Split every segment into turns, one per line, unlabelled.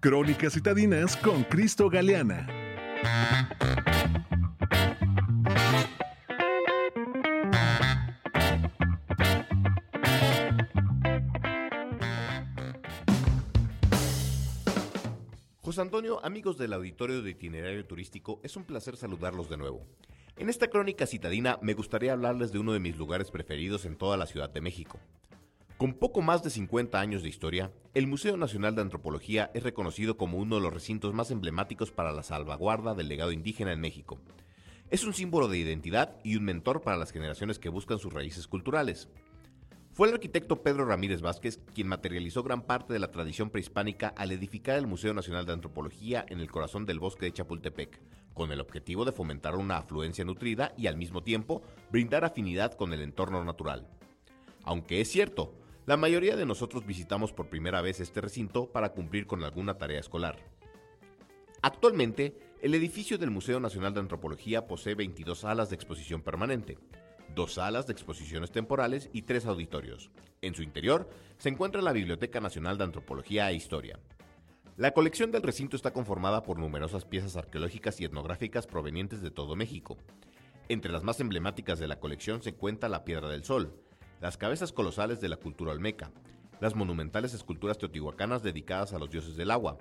Crónicas citadinas con Cristo Galeana.
José Antonio, amigos del auditorio de itinerario turístico, es un placer saludarlos de nuevo. En esta crónica citadina me gustaría hablarles de uno de mis lugares preferidos en toda la Ciudad de México. Con poco más de 50 años de historia, el Museo Nacional de Antropología es reconocido como uno de los recintos más emblemáticos para la salvaguarda del legado indígena en México. Es un símbolo de identidad y un mentor para las generaciones que buscan sus raíces culturales. Fue el arquitecto Pedro Ramírez Vázquez quien materializó gran parte de la tradición prehispánica al edificar el Museo Nacional de Antropología en el corazón del bosque de Chapultepec, con el objetivo de fomentar una afluencia nutrida y al mismo tiempo brindar afinidad con el entorno natural. Aunque es cierto, la mayoría de nosotros visitamos por primera vez este recinto para cumplir con alguna tarea escolar. Actualmente, el edificio del Museo Nacional de Antropología posee 22 salas de exposición permanente, dos salas de exposiciones temporales y tres auditorios. En su interior se encuentra la Biblioteca Nacional de Antropología e Historia. La colección del recinto está conformada por numerosas piezas arqueológicas y etnográficas provenientes de todo México. Entre las más emblemáticas de la colección se encuentra la Piedra del Sol, las cabezas colosales de la cultura olmeca, las monumentales esculturas teotihuacanas dedicadas a los dioses del agua,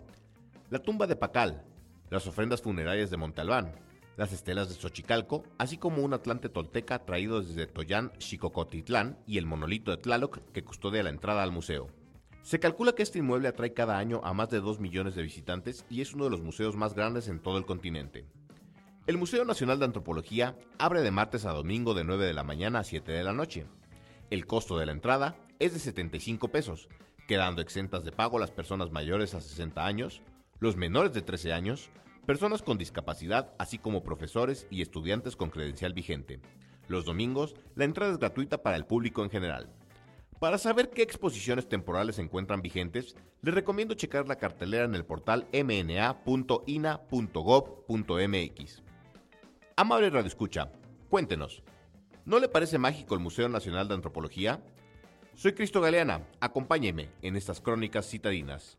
la tumba de Pacal, las ofrendas funerarias de Monte Albán, las estelas de Xochicalco, así como un atlante tolteca traído desde Toyán, Xicocotitlán y el monolito de Tlaloc que custodia la entrada al museo. Se calcula que este inmueble atrae cada año a más de 2 millones de visitantes y es uno de los museos más grandes en todo el continente. El Museo Nacional de Antropología abre de martes a domingo de 9 de la mañana a 7 de la noche el costo de la entrada es de 75 pesos, quedando exentas de pago las personas mayores a 60 años, los menores de 13 años, personas con discapacidad, así como profesores y estudiantes con credencial vigente. Los domingos, la entrada es gratuita para el público en general. Para saber qué exposiciones temporales se encuentran vigentes, les recomiendo checar la cartelera en el portal mna.ina.gov.mx. Amable Radio Escucha, cuéntenos, ¿No le parece mágico el Museo Nacional de Antropología? Soy Cristo Galeana, acompáñeme en estas crónicas citadinas.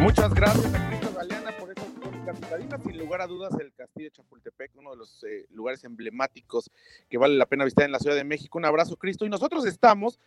Muchas gracias a Cristo Galeana por estas crónicas citadinas. Sin lugar a dudas, el Castillo de Chapultepec, uno de los eh, lugares emblemáticos que vale la pena visitar en la Ciudad de México. Un abrazo, Cristo. Y nosotros estamos